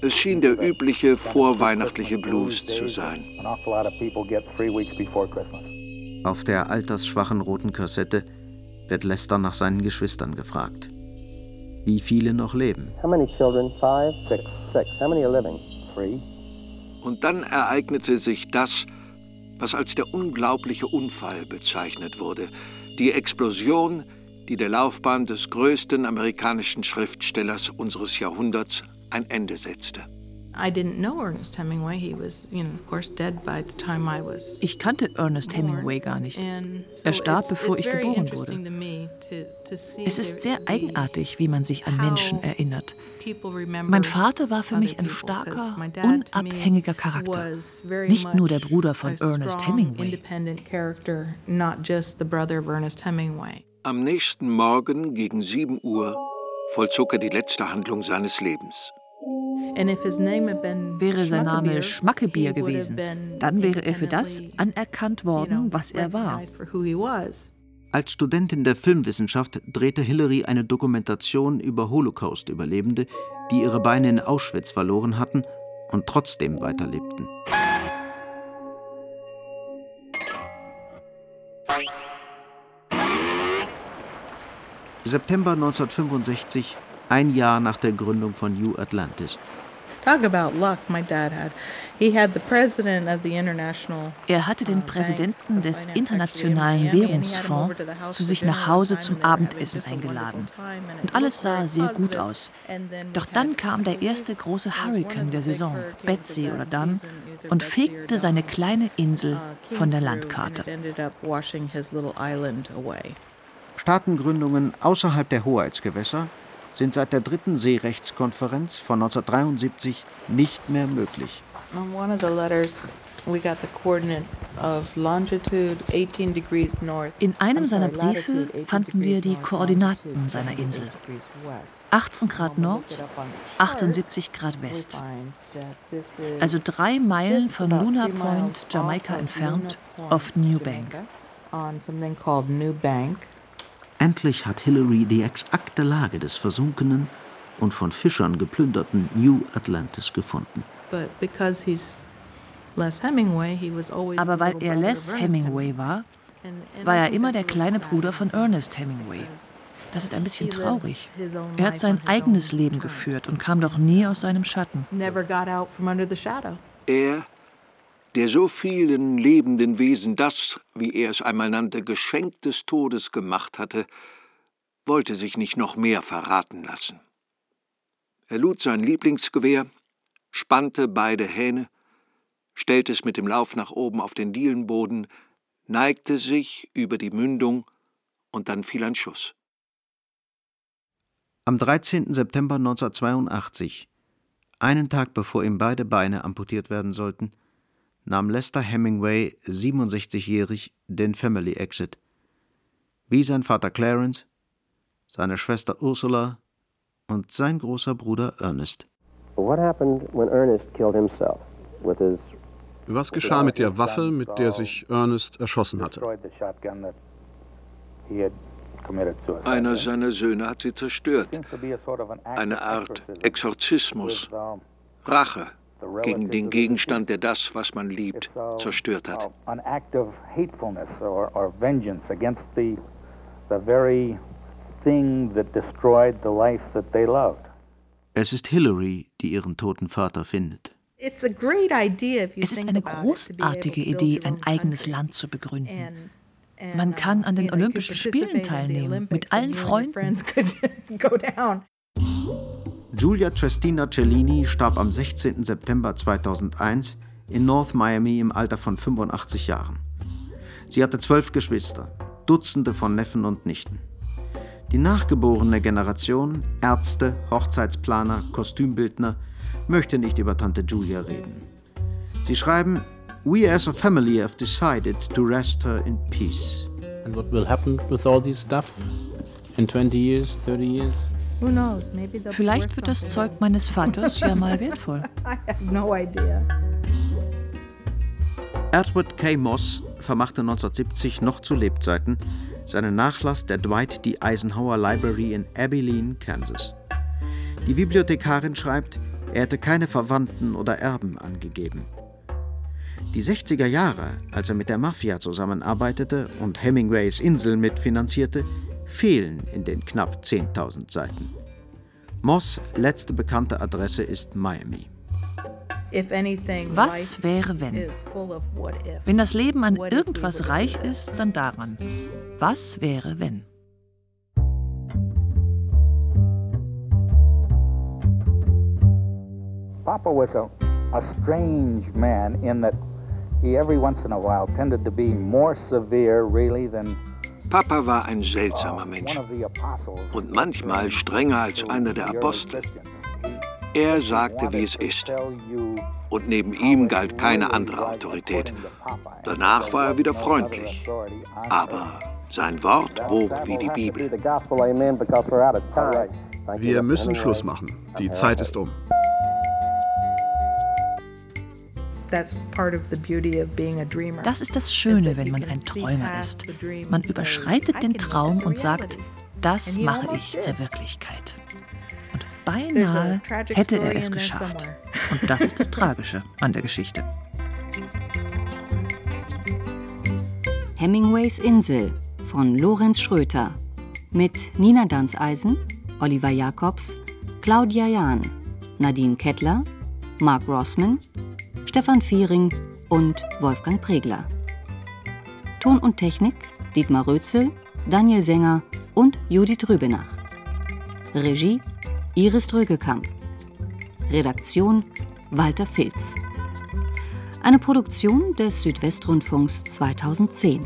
S8: Es schien der übliche vorweihnachtliche Blues zu sein.
S3: Auf der altersschwachen roten Kassette wird Lester nach seinen Geschwistern gefragt. Wie viele noch leben?
S8: Und dann ereignete sich das, was als der unglaubliche Unfall bezeichnet wurde. Die Explosion die der Laufbahn des größten amerikanischen Schriftstellers unseres Jahrhunderts ein Ende setzte.
S2: Ich kannte Ernest Hemingway gar nicht. Er starb, bevor ich geboren wurde. Es ist sehr eigenartig, wie man sich an Menschen erinnert. Mein Vater war für mich ein starker, unabhängiger Charakter. Nicht nur der Bruder von Ernest Hemingway.
S8: Am nächsten Morgen gegen 7 Uhr vollzog er die letzte Handlung seines Lebens.
S2: Wäre sein Name Schmackebier gewesen, dann wäre er für das anerkannt worden, was er war.
S3: Als Studentin der Filmwissenschaft drehte Hillary eine Dokumentation über Holocaust-Überlebende, die ihre Beine in Auschwitz verloren hatten und trotzdem weiterlebten. September 1965, ein Jahr nach der Gründung von New Atlantis.
S4: Talk about luck my dad had. He had the president of the international
S2: er hatte den Präsidenten des Internationalen Währungsfonds zu sich nach Hause zum Abendessen eingeladen. Und alles sah sehr gut aus. Doch dann kam der erste große Hurrikan der Saison, Betsy oder dann, und fegte seine kleine Insel uh, von der Landkarte.
S3: Staatengründungen außerhalb der Hoheitsgewässer sind seit der dritten Seerechtskonferenz von 1973 nicht mehr möglich.
S2: In einem seiner Briefe fanden wir die Koordinaten seiner Insel. 18 Grad Nord, 78 Grad West. Also drei Meilen von Luna Point, Jamaika entfernt, auf New Bank.
S3: Endlich hat Hillary die exakte Lage des versunkenen und von Fischern geplünderten New Atlantis gefunden.
S2: Aber weil er Les Hemingway war, war er immer der kleine Bruder von Ernest Hemingway. Das ist ein bisschen traurig. Er hat sein eigenes Leben geführt und kam doch nie aus seinem Schatten.
S8: Er, der so vielen lebenden Wesen das, wie er es einmal nannte, Geschenk des Todes gemacht hatte, wollte sich nicht noch mehr verraten lassen. Er lud sein Lieblingsgewehr, spannte beide Hähne, stellte es mit dem Lauf nach oben auf den Dielenboden, neigte sich über die Mündung und dann fiel ein Schuss.
S3: Am 13. September 1982, einen Tag bevor ihm beide Beine amputiert werden sollten, nahm Lester Hemingway, 67-jährig, den Family Exit. Wie sein Vater Clarence, seine Schwester Ursula und sein großer Bruder Ernest.
S10: Was geschah mit der Waffe, mit der sich Ernest erschossen hatte?
S8: Einer seiner Söhne hat sie zerstört. Eine Art Exorzismus, Rache gegen den Gegenstand, der das, was man liebt, zerstört hat.
S3: Es ist Hillary, die ihren toten Vater findet.
S2: Es ist eine großartige Idee, ein eigenes Land zu begründen. Man kann an den Olympischen Spielen teilnehmen, mit allen Freunden. [LAUGHS]
S3: Giulia Trestina Cellini starb am 16. September 2001 in North Miami im Alter von 85 Jahren. Sie hatte zwölf Geschwister, Dutzende von Neffen und Nichten. Die nachgeborene Generation, Ärzte, Hochzeitsplaner, Kostümbildner, möchte nicht über Tante Julia reden. Sie schreiben, We as a family have decided to rest her in peace.
S12: And what will happen with all this stuff in 20 years, 30 years?
S2: Vielleicht wird das Zeug meines Vaters ja mal [LAUGHS] wertvoll.
S3: Edward K. Moss vermachte 1970 noch zu Lebzeiten seinen Nachlass der Dwight D. Eisenhower Library in Abilene, Kansas. Die Bibliothekarin schreibt, er hätte keine Verwandten oder Erben angegeben. Die 60er Jahre, als er mit der Mafia zusammenarbeitete und Hemingways Insel mitfinanzierte, fehlen in den knapp 10.000 Seiten. Moss' letzte bekannte Adresse ist Miami.
S2: Was wäre, wenn? Wenn das Leben an irgendwas reich ist, dann daran. Was wäre, wenn?
S9: Papa was a, a strange man in that he every once in a while tended to be more severe really than
S8: Papa war ein seltsamer Mensch und manchmal strenger als einer der Apostel. Er sagte, wie es ist. Und neben ihm galt keine andere Autorität. Danach war er wieder freundlich. Aber sein Wort wog wie die Bibel.
S10: Wir müssen Schluss machen. Die Zeit ist um.
S2: Das ist das Schöne, wenn man ein Träumer ist. Man überschreitet den Traum und sagt, das mache ich zur Wirklichkeit. Und beinahe hätte er es geschafft. Und das ist das Tragische an der Geschichte.
S6: Hemingways Insel von Lorenz Schröter mit Nina Danzeisen, Oliver Jacobs, Claudia Jahn, Nadine Kettler, Mark Rossman, Stefan Viering und Wolfgang Pregler. Ton und Technik Dietmar Rözel, Daniel Sänger und Judith Rübenach. Regie Iris Drögekamp. Redaktion Walter Filz. Eine Produktion des Südwestrundfunks 2010.